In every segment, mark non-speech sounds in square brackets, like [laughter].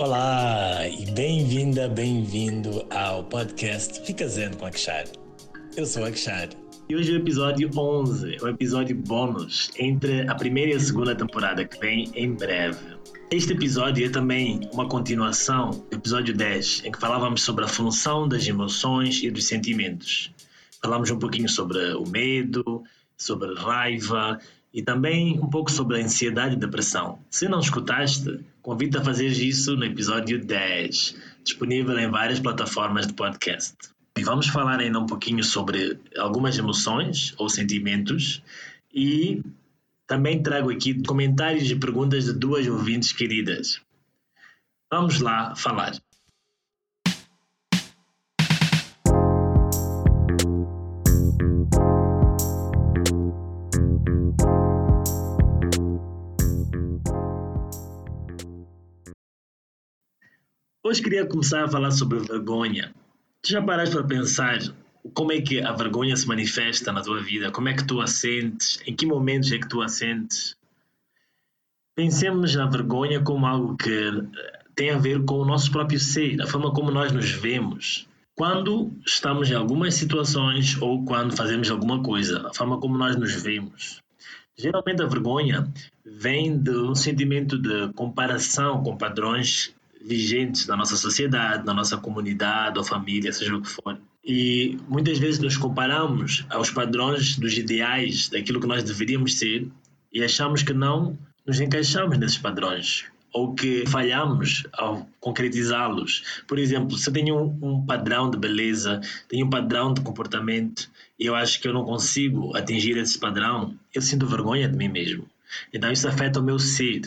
Olá e bem-vinda, bem-vindo ao podcast Fica Zendo com Akshar. Eu sou Akshar. E hoje é o episódio 11, o episódio bônus entre a primeira e a segunda temporada que vem em breve. Este episódio é também uma continuação do episódio 10, em que falávamos sobre a função das emoções e dos sentimentos. Falamos um pouquinho sobre o medo, sobre raiva e também um pouco sobre a ansiedade e depressão. Se não escutaste, convido-te a fazer isso no episódio 10, disponível em várias plataformas de podcast. E vamos falar ainda um pouquinho sobre algumas emoções ou sentimentos e também trago aqui comentários e perguntas de duas ouvintes queridas. Vamos lá falar. Hoje queria começar a falar sobre vergonha. Tu já paraste para pensar como é que a vergonha se manifesta na tua vida? Como é que tu a sentes? Em que momentos é que tu a sentes? Pensemos na vergonha como algo que eh, tem a ver com o nosso próprio ser, a forma como nós nos vemos. Quando estamos em algumas situações ou quando fazemos alguma coisa, a forma como nós nos vemos. Geralmente a vergonha vem do sentimento de comparação com padrões vigentes na nossa sociedade, na nossa comunidade ou família, seja o que for. E muitas vezes nos comparamos aos padrões dos ideais daquilo que nós deveríamos ser e achamos que não nos encaixamos nesses padrões ou que falhamos ao concretizá-los. Por exemplo, se eu tenho um, padrão de beleza, tenho um padrão de comportamento e eu acho que eu não consigo atingir esse padrão, eu sinto vergonha de mim mesmo. Então isso afeta o meu ser.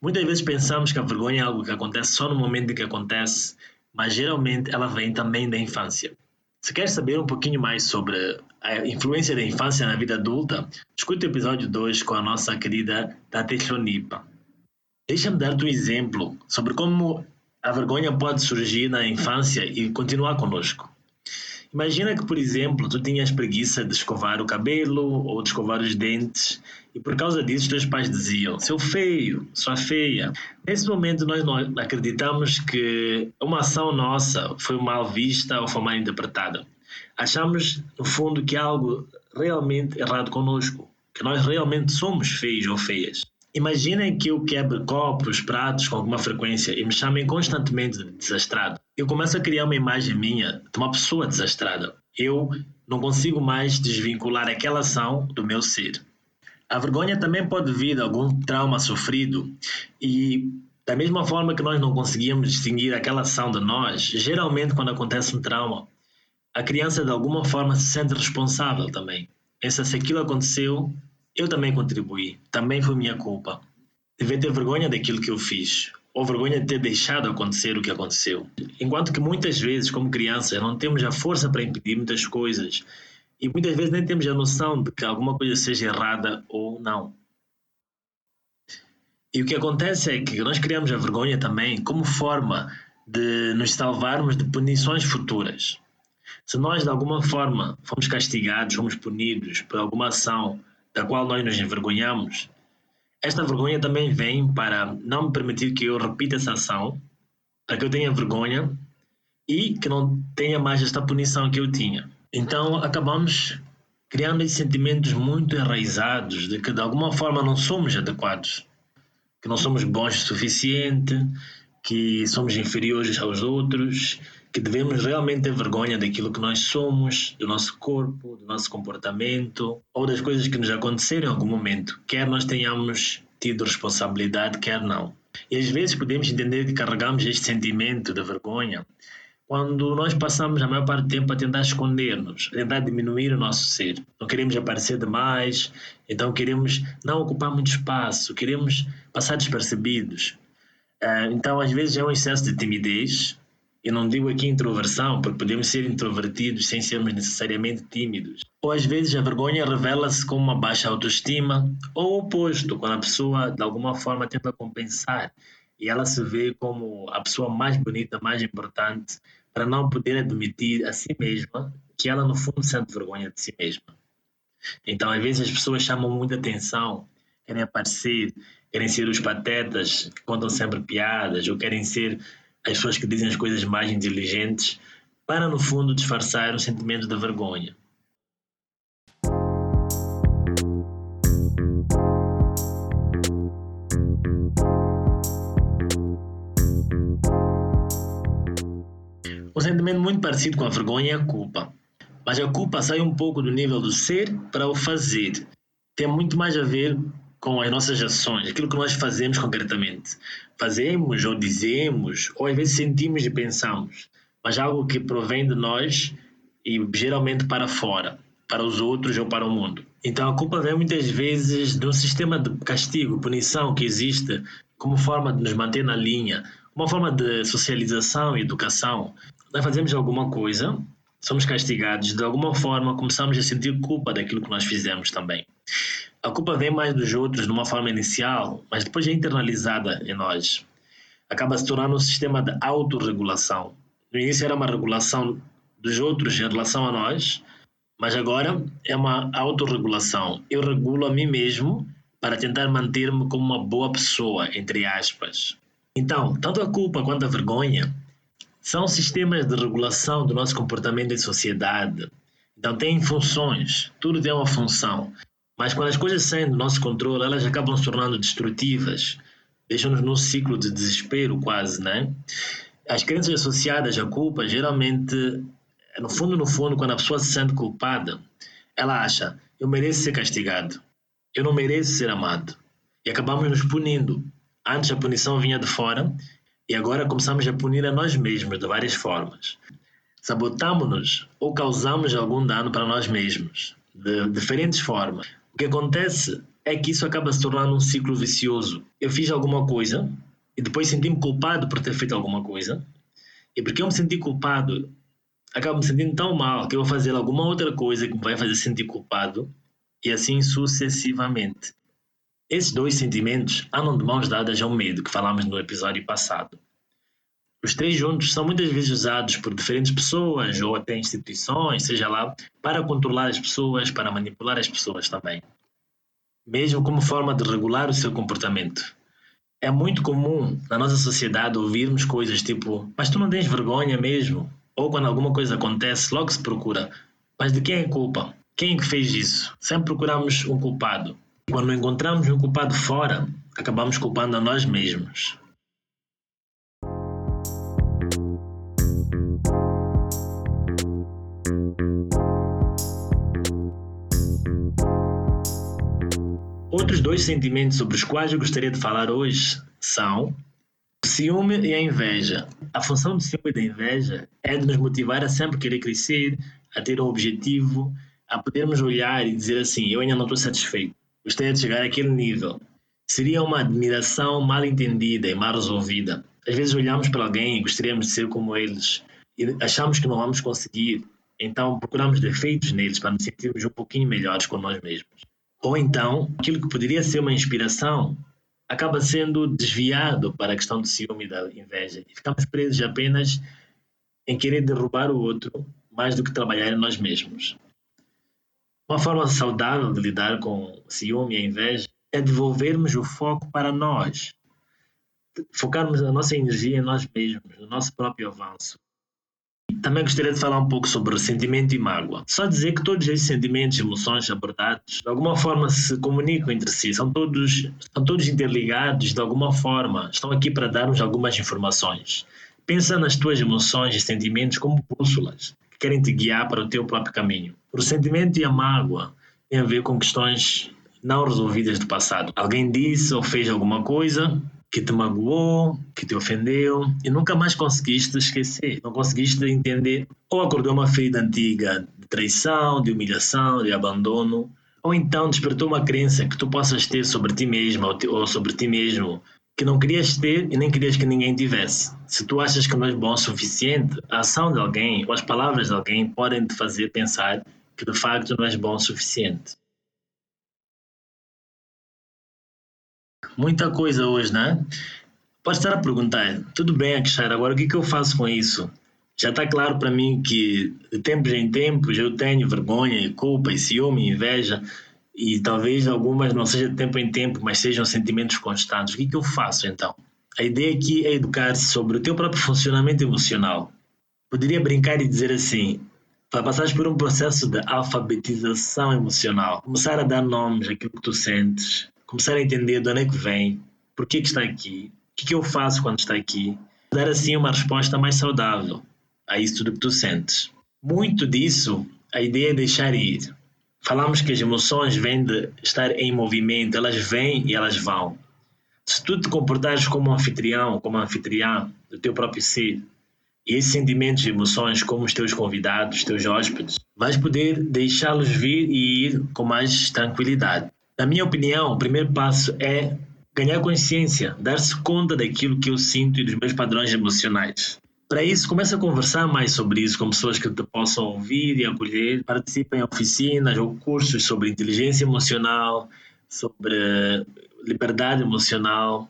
Muitas vezes pensamos que a vergonha é algo que acontece só no momento em que acontece, mas geralmente ela vem também da infância. Se quer saber um pouquinho mais sobre a influência da infância na vida adulta, escute o episódio 2 com a nossa querida Tate Chlonipa. Deixa-me dar-te um exemplo sobre como a vergonha pode surgir na infância e continuar conosco. Imagina que, por exemplo, tu tinhas preguiça de escovar o cabelo ou de escovar os dentes e por causa disso teus pais diziam seu feio, sua feia. Nesse momento nós não acreditamos que uma ação nossa foi mal vista ou foi mal interpretada. Achamos, no fundo, que há algo realmente errado conosco, que nós realmente somos feios ou feias. Imaginem que eu quebre copos, pratos com alguma frequência e me chamem constantemente de desastrado. Eu começo a criar uma imagem minha de uma pessoa desastrada. Eu não consigo mais desvincular aquela ação do meu ser. A vergonha também pode vir de algum trauma sofrido e da mesma forma que nós não conseguimos distinguir aquela ação de nós, geralmente quando acontece um trauma, a criança de alguma forma se sente responsável também. Pensa se aquilo aconteceu, eu também contribuí, também foi minha culpa. Devia ter vergonha daquilo que eu fiz, ou vergonha de ter deixado acontecer o que aconteceu. Enquanto que muitas vezes, como crianças, não temos a força para impedir muitas coisas e muitas vezes nem temos a noção de que alguma coisa seja errada ou não. E o que acontece é que nós criamos a vergonha também como forma de nos salvarmos de punições futuras. Se nós de alguma forma fomos castigados, fomos punidos por alguma ação da qual nós nos envergonhamos, esta vergonha também vem para não me permitir que eu repita essa ação, para que eu tenha vergonha e que não tenha mais esta punição que eu tinha. Então acabamos criando esses sentimentos muito enraizados de que de alguma forma não somos adequados, que não somos bons o suficiente, que somos inferiores aos outros, que devemos realmente ter vergonha daquilo que nós somos, do nosso corpo, do nosso comportamento ou das coisas que nos aconteceram em algum momento, quer nós tenhamos tido responsabilidade, quer não. E às vezes podemos entender que carregamos este sentimento de vergonha quando nós passamos a maior parte do tempo a tentar esconder-nos, a tentar diminuir o nosso ser. Não queremos aparecer demais, então queremos não ocupar muito espaço, queremos passar despercebidos. Ah, então, às vezes, é um excesso de timidez. Eu não digo aqui introversão, porque podemos ser introvertidos sem sermos necessariamente tímidos. Ou às vezes a vergonha revela-se como uma baixa autoestima, ou o oposto, quando a pessoa de alguma forma tenta compensar e ela se vê como a pessoa mais bonita, mais importante, para não poder admitir a si mesma que ela no fundo sente vergonha de si mesma. Então, às vezes as pessoas chamam muita atenção querem aparecer, querem ser os patetas contam sempre piadas, ou querem ser as pessoas que dizem as coisas mais inteligentes, para no fundo disfarçar o sentimento da vergonha. Um sentimento muito parecido com a vergonha é a culpa. Mas a culpa sai um pouco do nível do ser para o fazer. Tem muito mais a ver com as nossas ações, aquilo que nós fazemos concretamente. Fazemos ou dizemos, ou às vezes sentimos e pensamos, mas algo que provém de nós e geralmente para fora, para os outros ou para o mundo. Então a culpa vem muitas vezes de um sistema de castigo, punição que existe como forma de nos manter na linha, uma forma de socialização e educação nós fazemos alguma coisa, somos castigados, de alguma forma começamos a sentir culpa daquilo que nós fizemos também. A culpa vem mais dos outros de uma forma inicial, mas depois é internalizada em nós. Acaba se tornando um sistema de autorregulação. No início era uma regulação dos outros em relação a nós, mas agora é uma autorregulação. Eu regulo a mim mesmo para tentar manter-me como uma boa pessoa, entre aspas. Então, tanto a culpa quanto a vergonha são sistemas de regulação do nosso comportamento em sociedade. Então, têm funções, tudo tem uma função. Mas quando as coisas saem do nosso controle, elas acabam se tornando destrutivas, deixam-nos num ciclo de desespero quase, né? As crenças associadas à culpa, geralmente, no fundo, no fundo, quando a pessoa se sente culpada, ela acha, eu mereço ser castigado, eu não mereço ser amado. E acabamos nos punindo. Antes a punição vinha de fora e agora começamos a punir a nós mesmos de várias formas. Sabotamos-nos ou causamos algum dano para nós mesmos, de diferentes formas. O que acontece é que isso acaba se tornando um ciclo vicioso. Eu fiz alguma coisa e depois senti-me culpado por ter feito alguma coisa, e porque eu me senti culpado, acabo me sentindo tão mal que eu vou fazer alguma outra coisa que me vai fazer sentir culpado, e assim sucessivamente. Esses dois sentimentos andam de mãos dadas ao medo que falámos no episódio passado. Os três juntos são muitas vezes usados por diferentes pessoas ou até instituições, seja lá, para controlar as pessoas, para manipular as pessoas também. Mesmo como forma de regular o seu comportamento. É muito comum na nossa sociedade ouvirmos coisas tipo: Mas tu não tens vergonha mesmo? Ou quando alguma coisa acontece, logo se procura: Mas de quem é a culpa? Quem é que fez isso? Sempre procuramos um culpado. Quando encontramos um culpado fora, acabamos culpando a nós mesmos. Outros dois sentimentos sobre os quais eu gostaria de falar hoje são o ciúme e a inveja. A função do ciúme e da inveja é de nos motivar a sempre querer crescer, a ter um objetivo, a podermos olhar e dizer assim: eu ainda não estou satisfeito gostaria de chegar àquele nível. Seria uma admiração mal entendida e mal resolvida. Às vezes olhamos para alguém e gostaríamos de ser como eles e achamos que não vamos conseguir, então procuramos defeitos neles para nos sentirmos um pouquinho melhores com nós mesmos. Ou então, aquilo que poderia ser uma inspiração acaba sendo desviado para a questão do ciúme e da inveja e ficamos presos apenas em querer derrubar o outro mais do que trabalhar em nós mesmos. Uma forma saudável de lidar com o ciúme e a inveja é devolvermos o foco para nós, focarmos a nossa energia em nós mesmos, no nosso próprio avanço. Também gostaria de falar um pouco sobre ressentimento e mágoa. Só dizer que todos esses sentimentos e emoções abordados, de alguma forma, se comunicam entre si, são todos, são todos interligados de alguma forma, estão aqui para darmos algumas informações. Pensa nas tuas emoções e sentimentos como bússolas que querem te guiar para o teu próprio caminho. O sentimento e a mágoa têm a ver com questões não resolvidas do passado. Alguém disse ou fez alguma coisa que te magoou, que te ofendeu e nunca mais conseguiste esquecer, não conseguiste entender ou acordou uma ferida antiga de traição, de humilhação, de abandono, ou então despertou uma crença que tu possas ter sobre ti mesma ou sobre ti mesmo que não querias ter e nem querias que ninguém tivesse. Se tu achas que não és bom o suficiente, a ação de alguém ou as palavras de alguém podem te fazer pensar que de facto não és bom o suficiente. Muita coisa hoje, né? Pode estar a perguntar, tudo bem, Akshar, agora o que, é que eu faço com isso? Já está claro para mim que de tempos em tempos eu tenho vergonha, culpa, ciúme, inveja e talvez algumas não seja de tempo em tempo, mas sejam sentimentos constantes. O que, que eu faço então? A ideia aqui é educar-se sobre o teu próprio funcionamento emocional. Poderia brincar e dizer assim: para passares por um processo de alfabetização emocional, começar a dar nomes àquilo que tu sentes, começar a entender de onde é que vem, por que, está aqui, o que, que eu faço quando está aqui, dar assim uma resposta mais saudável a isso tudo que tu sentes. Muito disso, a ideia é deixar ir. Falamos que as emoções vêm de estar em movimento, elas vêm e elas vão. Se tu te comportares como um anfitrião, como anfitriã do teu próprio ser, e esses sentimentos e emoções, como os teus convidados, os teus hóspedes, vais poder deixá-los vir e ir com mais tranquilidade. Na minha opinião, o primeiro passo é ganhar consciência, dar-se conta daquilo que eu sinto e dos meus padrões emocionais. Para isso, comece a conversar mais sobre isso com pessoas que te possam ouvir e acolher. Participe em oficinas ou cursos sobre inteligência emocional, sobre liberdade emocional.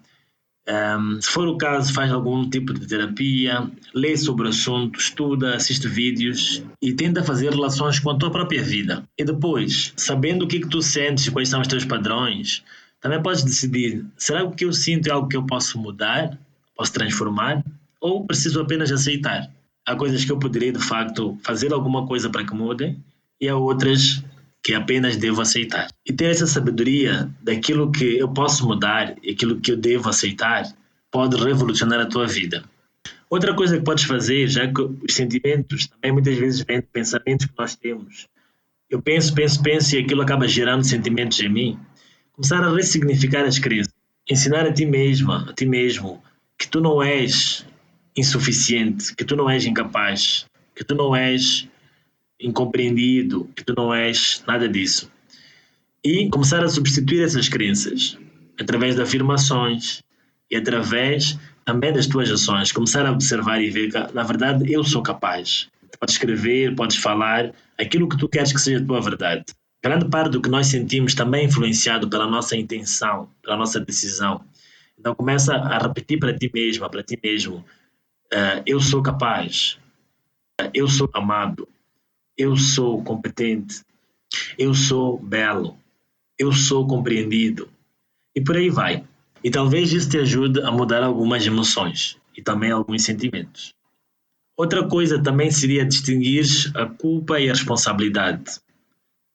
Um, se for o caso, faz algum tipo de terapia, lê sobre o assunto, estuda, assiste vídeos e tenta fazer relações com a tua própria vida. E depois, sabendo o que, é que tu sentes e quais são os teus padrões, também podes decidir: será que o que eu sinto é algo que eu posso mudar, posso transformar? ou preciso apenas aceitar. Há coisas que eu poderia, de facto, fazer alguma coisa para que mudem e há outras que apenas devo aceitar. E ter essa sabedoria daquilo que eu posso mudar e aquilo que eu devo aceitar pode revolucionar a tua vida. Outra coisa que podes fazer, já que os sentimentos também muitas vezes vêm de pensamentos que nós temos. Eu penso, penso, penso e aquilo acaba gerando sentimentos em mim. Começar a ressignificar as crenças. Ensinar a ti mesma, a ti mesmo, que tu não és insuficiente, que tu não és incapaz, que tu não és incompreendido, que tu não és nada disso. E começar a substituir essas crenças através de afirmações e através também das tuas ações. Começar a observar e ver que, na verdade, eu sou capaz. Podes escrever, podes falar aquilo que tu queres que seja a tua verdade. Grande parte do que nós sentimos também é influenciado pela nossa intenção, pela nossa decisão. Então começa a repetir para ti mesma, para ti mesmo, Uh, eu sou capaz, uh, eu sou amado, eu sou competente, eu sou belo, eu sou compreendido. E por aí vai. E talvez isso te ajude a mudar algumas emoções e também alguns sentimentos. Outra coisa também seria distinguir a culpa e a responsabilidade.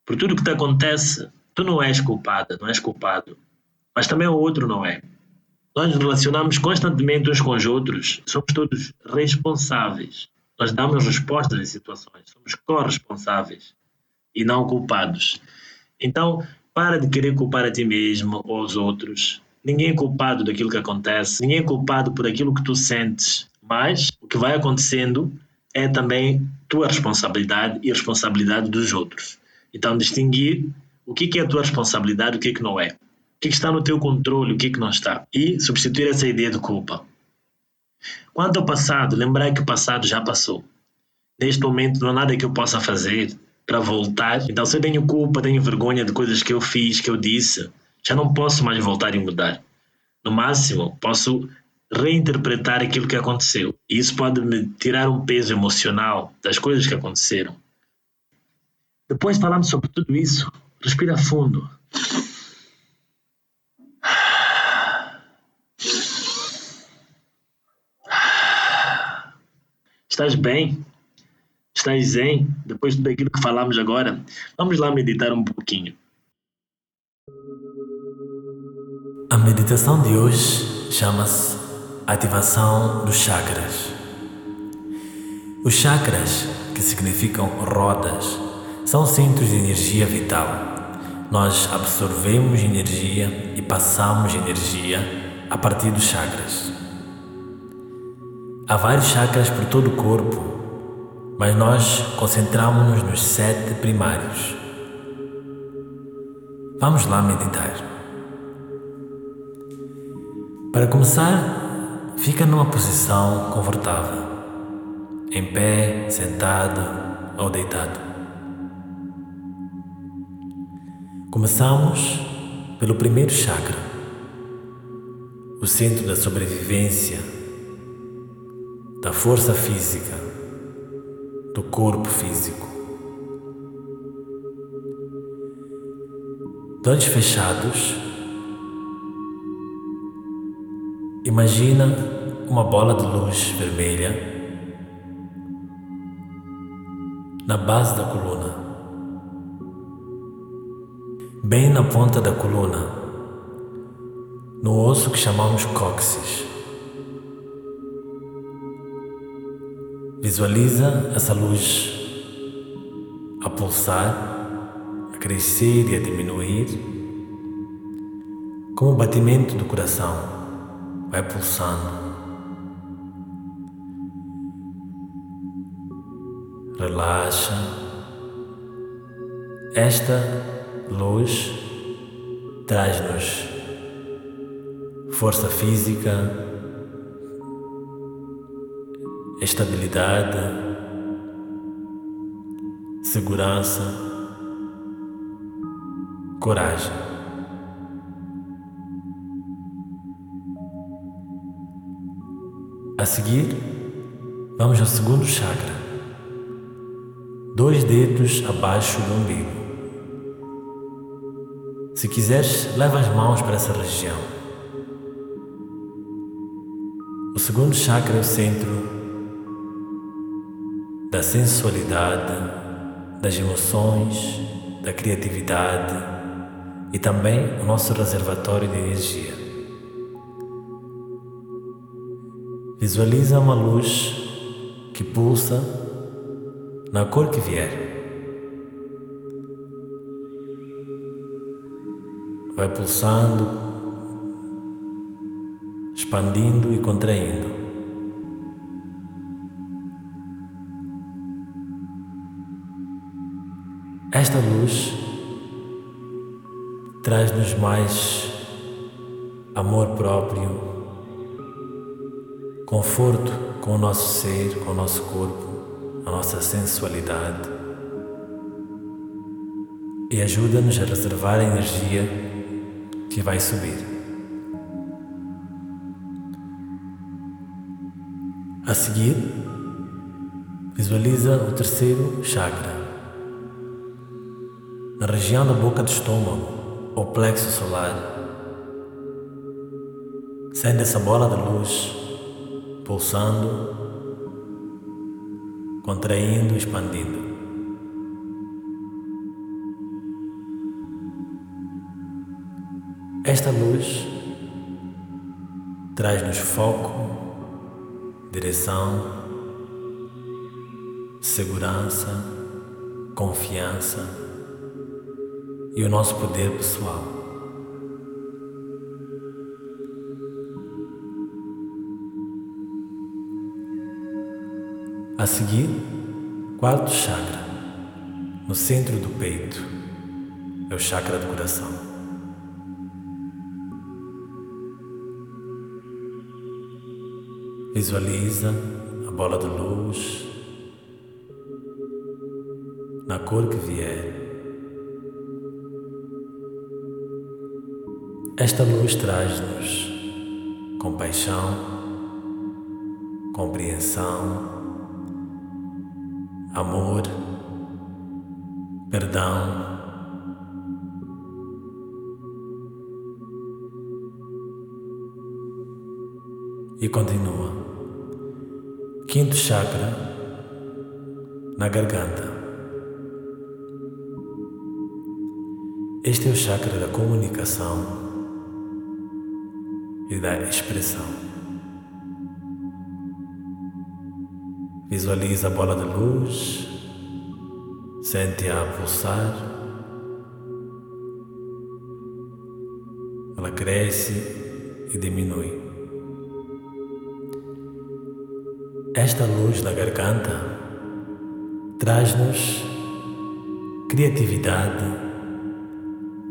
Por tudo que te acontece, tu não és culpada, não és culpado, mas também o outro não é. Nós nos relacionamos constantemente uns com os outros, somos todos responsáveis. Nós damos respostas em situações, somos corresponsáveis e não culpados. Então, para de querer culpar a ti mesmo ou os outros. Ninguém é culpado daquilo que acontece, ninguém é culpado por aquilo que tu sentes, mas o que vai acontecendo é também tua responsabilidade e a responsabilidade dos outros. Então, distinguir o que é a tua responsabilidade e o que, é que não é que, que está no teu controle, o que, que não está. E substituir essa ideia de culpa. Quanto ao passado, lembrar que o passado já passou. Neste momento não há nada que eu possa fazer para voltar. Então, se eu tenho culpa, tenho vergonha de coisas que eu fiz, que eu disse, já não posso mais voltar e mudar. No máximo, posso reinterpretar aquilo que aconteceu. E isso pode me tirar um peso emocional das coisas que aconteceram. Depois falamos sobre tudo isso. Respira fundo. Estás bem? Estás zen? Depois de tudo que falamos agora, vamos lá meditar um pouquinho. A meditação de hoje chama-se Ativação dos Chakras. Os chakras, que significam rodas, são centros de energia vital. Nós absorvemos energia e passamos energia a partir dos chakras. Há vários chakras por todo o corpo, mas nós concentramos-nos nos sete primários. Vamos lá meditar. Para começar, fica numa posição confortável, em pé, sentado ou deitado. Começamos pelo primeiro chakra, o centro da sobrevivência da força física, do corpo físico. De fechados, imagina uma bola de luz vermelha na base da coluna, bem na ponta da coluna, no osso que chamamos cóccix. Visualiza essa luz a pulsar, a crescer e a diminuir, como o batimento do coração vai pulsando. Relaxa. Esta luz traz-nos força física, estabilidade, segurança, coragem. A seguir, vamos ao segundo chakra, dois dedos abaixo do umbigo. Se quiseres, leva as mãos para essa região. O segundo chakra é o centro da sensualidade, das emoções, da criatividade e também o nosso reservatório de energia. Visualiza uma luz que pulsa na cor que vier. Vai pulsando, expandindo e contraindo. Esta luz traz-nos mais amor próprio, conforto com o nosso ser, com o nosso corpo, a nossa sensualidade e ajuda-nos a reservar a energia que vai subir. A seguir, visualiza o terceiro chakra na região da boca do estômago ou plexo solar. Sente essa bola de luz pulsando, contraindo, expandindo. Esta luz traz-nos foco, direção, segurança, confiança e o nosso poder pessoal. A seguir, quarto chakra, no centro do peito, é o chakra do coração. Visualiza a bola de luz na cor que vier. Esta luz traz-nos compaixão, compreensão, amor, perdão. E continua. Quinto chakra na garganta. Este é o chakra da comunicação e da expressão. Visualiza a bola de luz, sente-a pulsar, ela cresce e diminui. Esta luz na garganta traz-nos criatividade,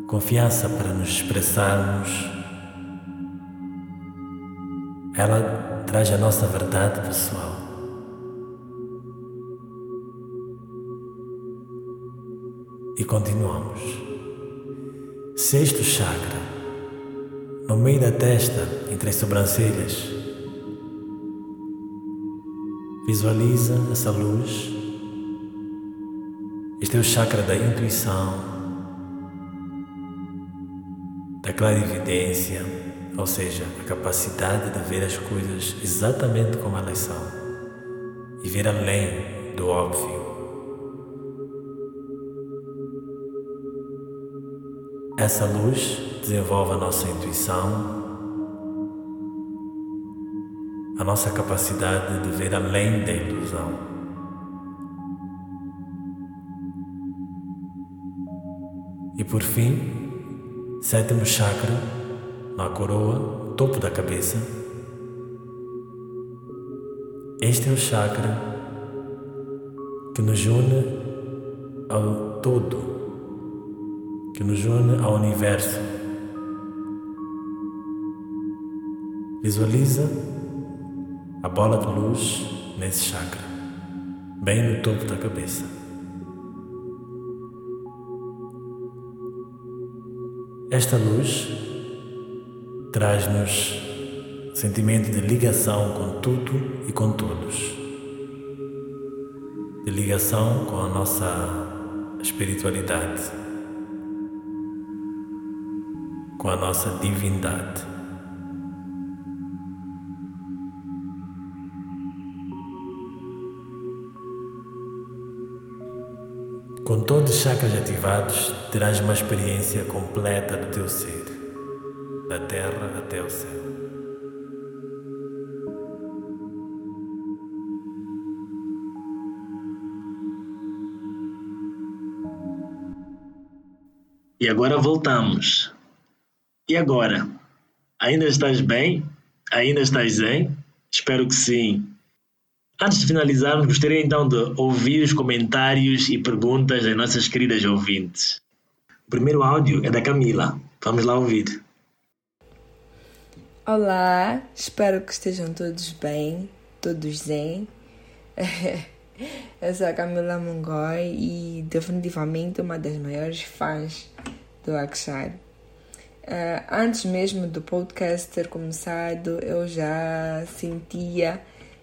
confiança para nos expressarmos ela traz a nossa verdade pessoal. E continuamos. Sexto chakra, no meio da testa, entre as sobrancelhas. Visualiza essa luz. Este é o chakra da intuição, da clarividência, ou seja, a capacidade de ver as coisas exatamente como elas são e ver além do óbvio. Essa luz desenvolve a nossa intuição, a nossa capacidade de ver além da ilusão. E por fim, sétimo chakra, na coroa, topo da cabeça. Este é o chakra que nos une ao todo, que nos une ao universo. Visualiza a bola de luz nesse chakra, bem no topo da cabeça. Esta luz traz-nos sentimento de ligação com tudo e com todos, de ligação com a nossa espiritualidade, com a nossa divindade. Com todos os chakras ativados, terás uma experiência completa do teu ser, da terra até o céu. E agora voltamos. E agora? Ainda estás bem? Ainda estás zen? Espero que sim. Antes de finalizarmos, gostaria então de ouvir os comentários e perguntas das nossas queridas ouvintes. O primeiro áudio é da Camila. Vamos lá ouvir. Olá, espero que estejam todos bem, todos zen. [laughs] Eu sou a Camila Mongói e definitivamente uma das maiores fãs do Akshar. Uh, antes mesmo do podcast ter começado, eu já sentia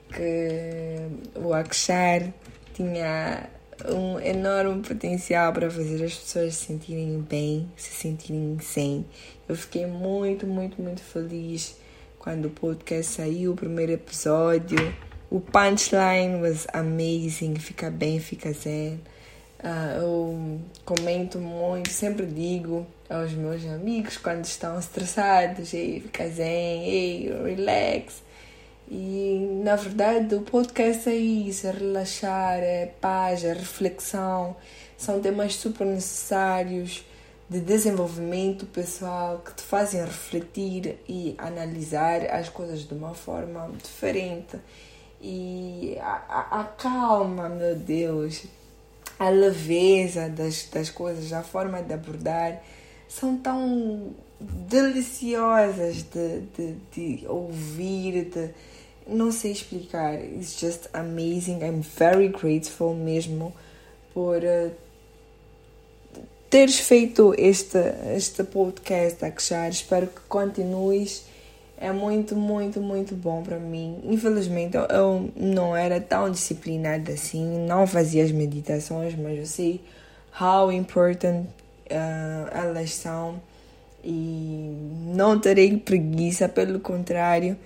que o Akshar tinha um enorme potencial para fazer as pessoas se sentirem bem, se sentirem sem. Eu fiquei muito, muito, muito feliz quando o podcast saiu, o primeiro episódio. O punchline was amazing, fica bem, fica zen. Uh, eu comento muito, sempre digo aos meus amigos quando estão estressados, ei, fica zen, ei, relax. E na verdade o podcast é isso, é relaxar, é paz, é reflexão. São temas super necessários de desenvolvimento pessoal que te fazem refletir e analisar as coisas de uma forma diferente. E a, a, a calma, meu Deus, a leveza das, das coisas, a forma de abordar são tão deliciosas de, de, de ouvir, de não sei explicar. It's just amazing. I'm very grateful mesmo por uh, teres feito este, este podcast, Akshar. Espero que continues. É muito, muito, muito bom para mim. Infelizmente, eu, eu não era tão disciplinada assim, não fazia as meditações, mas eu sei how important uh, elas são e não terei preguiça, pelo contrário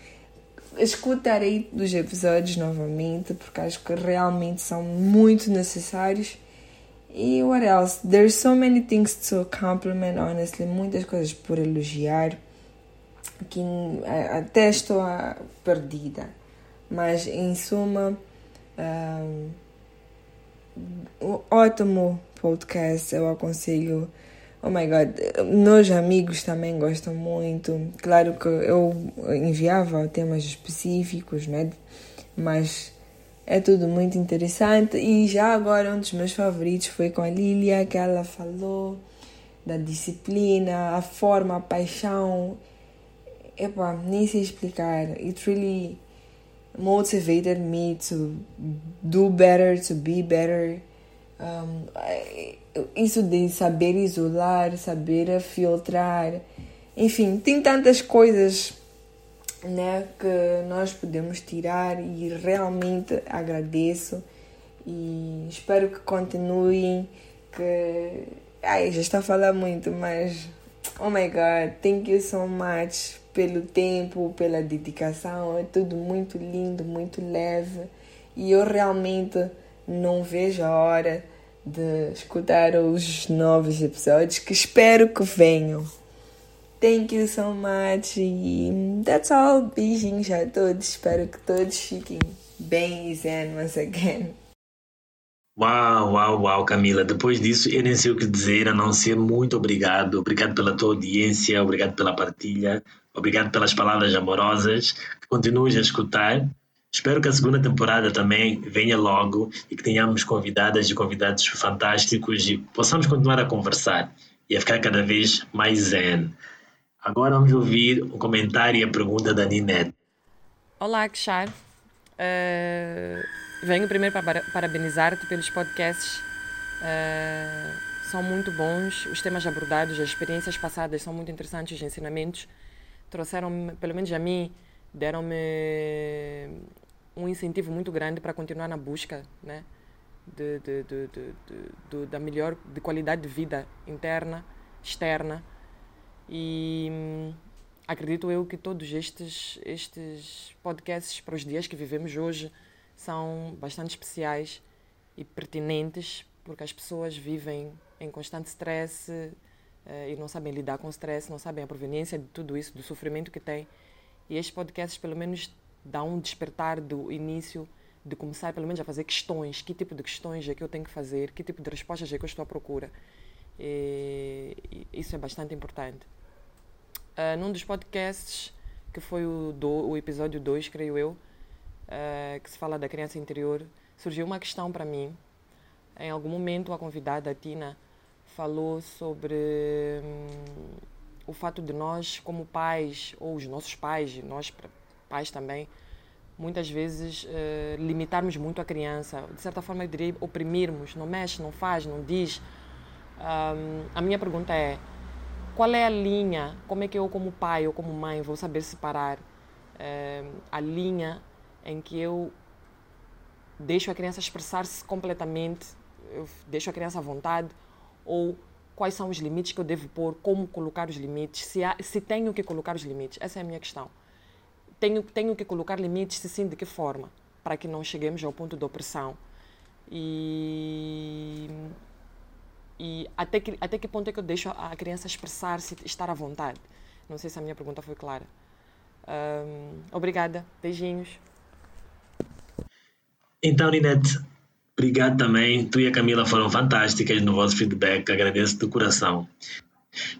escutarei dos episódios novamente porque acho que realmente são muito necessários. E what else? There's so many things to compliment, honestly. Muitas coisas por elogiar que eh, até estou perdida. Mas em suma, um, um ótimo podcast. Eu aconselho Oh my god, meus amigos também gostam muito. Claro que eu enviava temas específicos, né? Mas é tudo muito interessante. E já agora, um dos meus favoritos foi com a Lilia, que ela falou da disciplina, a forma, a paixão. Epa, nem sei explicar. It really motivated me to do better, to be better. Um, isso de saber isolar, saber filtrar, enfim, tem tantas coisas né, que nós podemos tirar e realmente agradeço e espero que continuem, que ai, já está a falar muito, mas Oh my god, thank you so much pelo tempo, pela dedicação. É tudo muito lindo, muito leve. E eu realmente não vejo a hora de escutar os novos episódios que espero que venham. Thank you so much. That's all. Beijinhos a todos. Espero que todos fiquem bem e zen once again. Uau, uau, uau, Camila. Depois disso, eu nem sei o que dizer, a não ser muito obrigado. Obrigado pela tua audiência, obrigado pela partilha, obrigado pelas palavras amorosas. Continues a escutar. Espero que a segunda temporada também venha logo e que tenhamos convidadas e convidados fantásticos e possamos continuar a conversar e a ficar cada vez mais zen. Agora vamos ouvir o comentário e a pergunta da Ninette. Olá, Kshar. Uh Venho primeiro para parabenizar-te pelos podcasts. Uh, são muito bons, os temas abordados, as experiências passadas são muito interessantes, os ensinamentos trouxeram, pelo menos a mim, deram-me um incentivo muito grande para continuar na busca, né? De, de, de, de, da melhor de qualidade de vida interna, externa e hum, acredito eu que todos estes estes podcasts para os dias que vivemos hoje são bastante especiais e pertinentes porque as pessoas vivem em constante stress uh, e não sabem lidar com o stress, não sabem a proveniência de tudo isso, do sofrimento que têm. E estes podcasts, pelo menos, dão um despertar do início, de começar, pelo menos, a fazer questões. Que tipo de questões é que eu tenho que fazer? Que tipo de respostas é que eu estou à procura? E isso é bastante importante. Uh, num dos podcasts, que foi o, do, o episódio 2, creio eu, uh, que se fala da criança interior, surgiu uma questão para mim. Em algum momento, a convidada, a Tina, falou sobre hum, o fato de nós, como pais, ou os nossos pais, nós pais também, muitas vezes uh, limitarmos muito a criança, de certa forma eu diria oprimirmos, não mexe, não faz, não diz. Um, a minha pergunta é, qual é a linha, como é que eu como pai ou como mãe vou saber separar uh, a linha em que eu deixo a criança expressar-se completamente, eu deixo a criança à vontade, ou quais são os limites que eu devo pôr, como colocar os limites, se, há, se tenho que colocar os limites. Essa é a minha questão. Tenho, tenho que colocar limites, se sim, de que forma? Para que não cheguemos ao ponto de opressão. E, e até, que, até que ponto é que eu deixo a criança expressar-se, estar à vontade? Não sei se a minha pergunta foi clara. Um, obrigada. Beijinhos. Então, Ninete, obrigado também. Tu e a Camila foram fantásticas no vosso feedback. Agradeço de coração.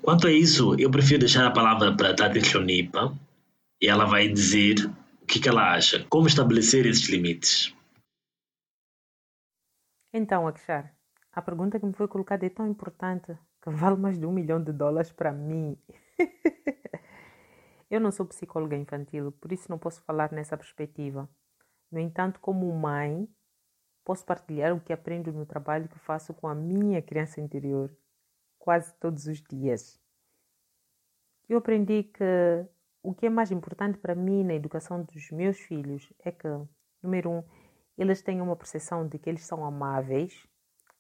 Quanto a isso, eu prefiro deixar a palavra para Tati Chonipa e ela vai dizer o que, que ela acha, como estabelecer esses limites. Então, Akshar, a pergunta que me foi colocada é tão importante que vale mais de um milhão de dólares para mim. [laughs] eu não sou psicóloga infantil, por isso não posso falar nessa perspectiva. No entanto, como mãe, posso partilhar o que aprendo no trabalho que faço com a minha criança interior quase todos os dias. Eu aprendi que o que é mais importante para mim na educação dos meus filhos é que, número um, eles tenham uma percepção de que eles são amáveis,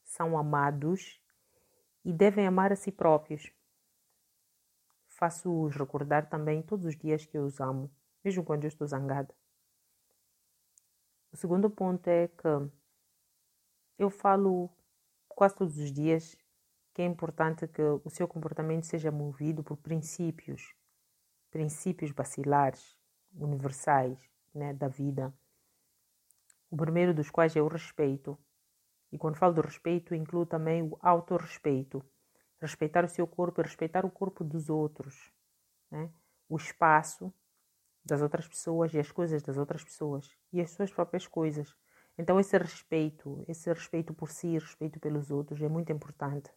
são amados e devem amar a si próprios. Faço-os recordar também todos os dias que eu os amo, mesmo quando eu estou zangada. O segundo ponto é que eu falo quase todos os dias que é importante que o seu comportamento seja movido por princípios, princípios basilares, universais né, da vida. O primeiro dos quais é o respeito. E quando falo do respeito, incluo também o autorrespeito. Respeitar o seu corpo e respeitar o corpo dos outros. Né? O espaço das outras pessoas e as coisas das outras pessoas e as suas próprias coisas. Então esse respeito, esse respeito por si, respeito pelos outros é muito importante.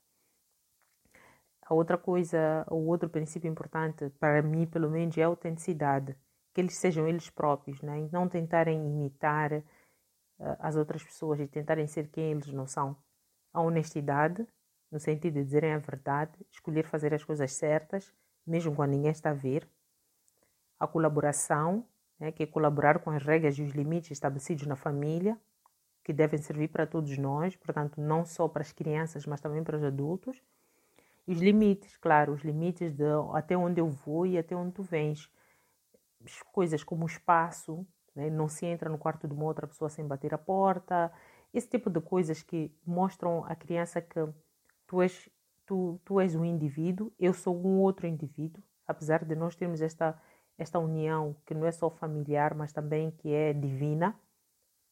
A outra coisa, o outro princípio importante para mim, pelo menos, é a autenticidade, que eles sejam eles próprios, né? e não tentarem imitar uh, as outras pessoas e tentarem ser quem eles não são. A honestidade, no sentido de dizerem a verdade, escolher fazer as coisas certas, mesmo quando ninguém está a ver, a colaboração, né, que é colaborar com as regras e os limites estabelecidos na família, que devem servir para todos nós, portanto, não só para as crianças, mas também para os adultos. Os limites, claro, os limites de até onde eu vou e até onde tu vens. Coisas como o espaço, né? não se entra no quarto de uma outra pessoa sem bater a porta, esse tipo de coisas que mostram à criança que tu és, tu, tu és um indivíduo, eu sou um outro indivíduo, apesar de nós termos esta, esta união que não é só familiar, mas também que é divina,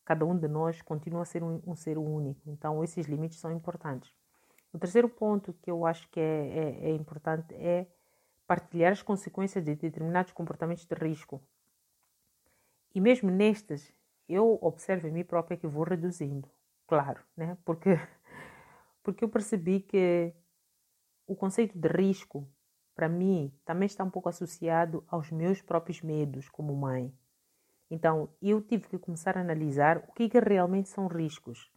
cada um de nós continua a ser um, um ser único. Então, esses limites são importantes. O terceiro ponto que eu acho que é, é, é importante é partilhar as consequências de determinados comportamentos de risco. E mesmo nestes, eu observo em mim própria que vou reduzindo, claro, né? Porque [laughs] porque eu percebi que o conceito de risco para mim também está um pouco associado aos meus próprios medos como mãe. Então, eu tive que começar a analisar o que, que realmente são riscos,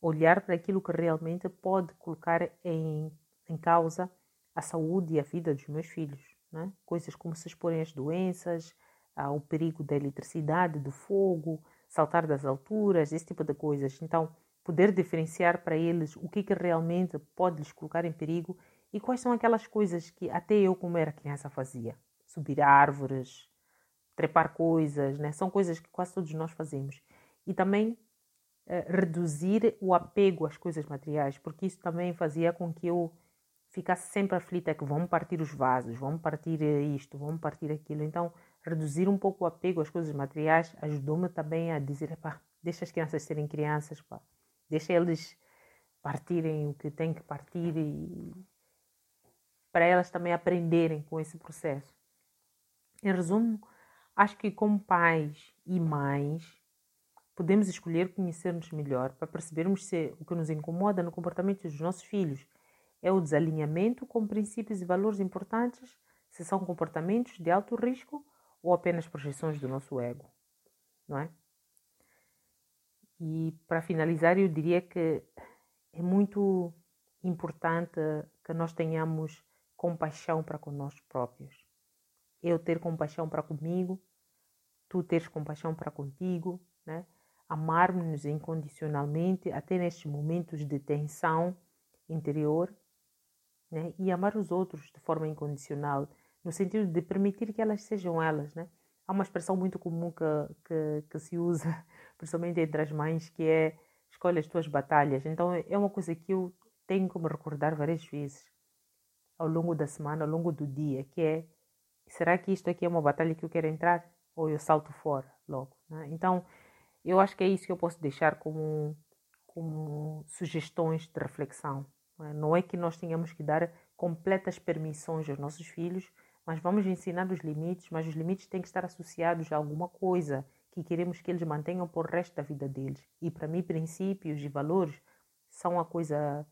olhar para aquilo que realmente pode colocar em, em causa a saúde e a vida dos meus filhos. Né? Coisas como se exporem às doenças, ao perigo da eletricidade, do fogo, saltar das alturas, esse tipo de coisas. Então, poder diferenciar para eles o que, que realmente pode lhes colocar em perigo e quais são aquelas coisas que até eu, como era criança, fazia. Subir árvores, trepar coisas, né? são coisas que quase todos nós fazemos. E também reduzir o apego às coisas materiais, porque isso também fazia com que eu ficasse sempre aflita que vão partir os vasos, vão partir eh, isto, vão partir aquilo. Então, reduzir um pouco o apego às coisas materiais ajudou-me também a dizer, pá, deixa as crianças serem crianças, pá. deixa eles partirem o que têm que partir e para elas também aprenderem com esse processo. Em resumo, acho que como pais e mães podemos escolher conhecer-nos melhor para percebermos se o que nos incomoda no comportamento dos nossos filhos é o desalinhamento com princípios e valores importantes, se são comportamentos de alto risco ou apenas projeções do nosso ego, não é? E para finalizar, eu diria que é muito importante que nós tenhamos compaixão para nós próprios. Eu ter compaixão para comigo, tu teres compaixão para contigo, né? Amarmos-nos incondicionalmente até nestes momentos de tensão interior, né? E amar os outros de forma incondicional no sentido de permitir que elas sejam elas, né? Há uma expressão muito comum que, que, que se usa, [laughs] principalmente entre as mães, que é escolhe as tuas batalhas. Então é uma coisa que eu tenho que me recordar várias vezes ao longo da semana, ao longo do dia, que é será que isto aqui é uma batalha que eu quero entrar ou eu salto fora logo? Né? Então eu acho que é isso que eu posso deixar como, como sugestões de reflexão. Não é? não é que nós tenhamos que dar completas permissões aos nossos filhos, mas vamos ensinar os limites, mas os limites têm que estar associados a alguma coisa que queremos que eles mantenham por resto da vida deles. E para mim, princípios e valores são a coisa,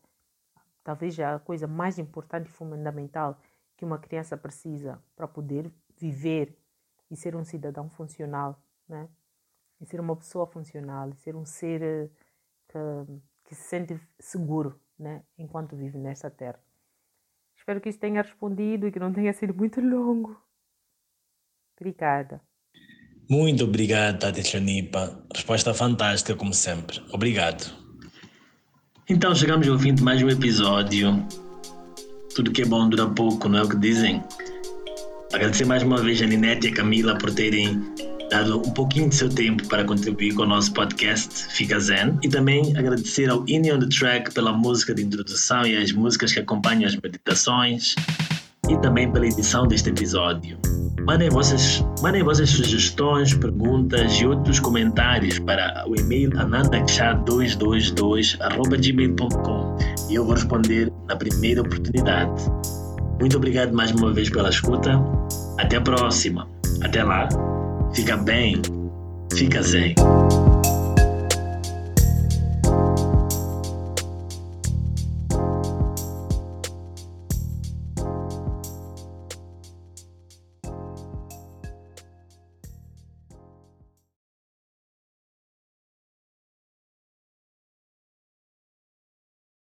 talvez a coisa mais importante e fundamental que uma criança precisa para poder viver e ser um cidadão funcional, né? E ser uma pessoa funcional, ser um ser eh, que, que se sente seguro, né? Enquanto vive nesta terra. Espero que isso tenha respondido e que não tenha sido muito longo. Obrigada. Muito obrigado, Tati Chanipa. Resposta fantástica, como sempre. Obrigado. Então chegamos ao fim de mais um episódio. Tudo que é bom dura pouco, não é o que dizem? Agradecer mais uma vez a Ninete e a Camila por terem dado um pouquinho de seu tempo para contribuir com o nosso podcast Fica Zen e também agradecer ao Indie on the Track pela música de introdução e as músicas que acompanham as meditações e também pela edição deste episódio. Mandem vossas, mandem vossas sugestões, perguntas e outros comentários para o e-mail anandaksha222.gmail.com e eu vou responder na primeira oportunidade. Muito obrigado mais uma vez pela escuta. Até a próxima. Até lá. Fica bem, fica zen.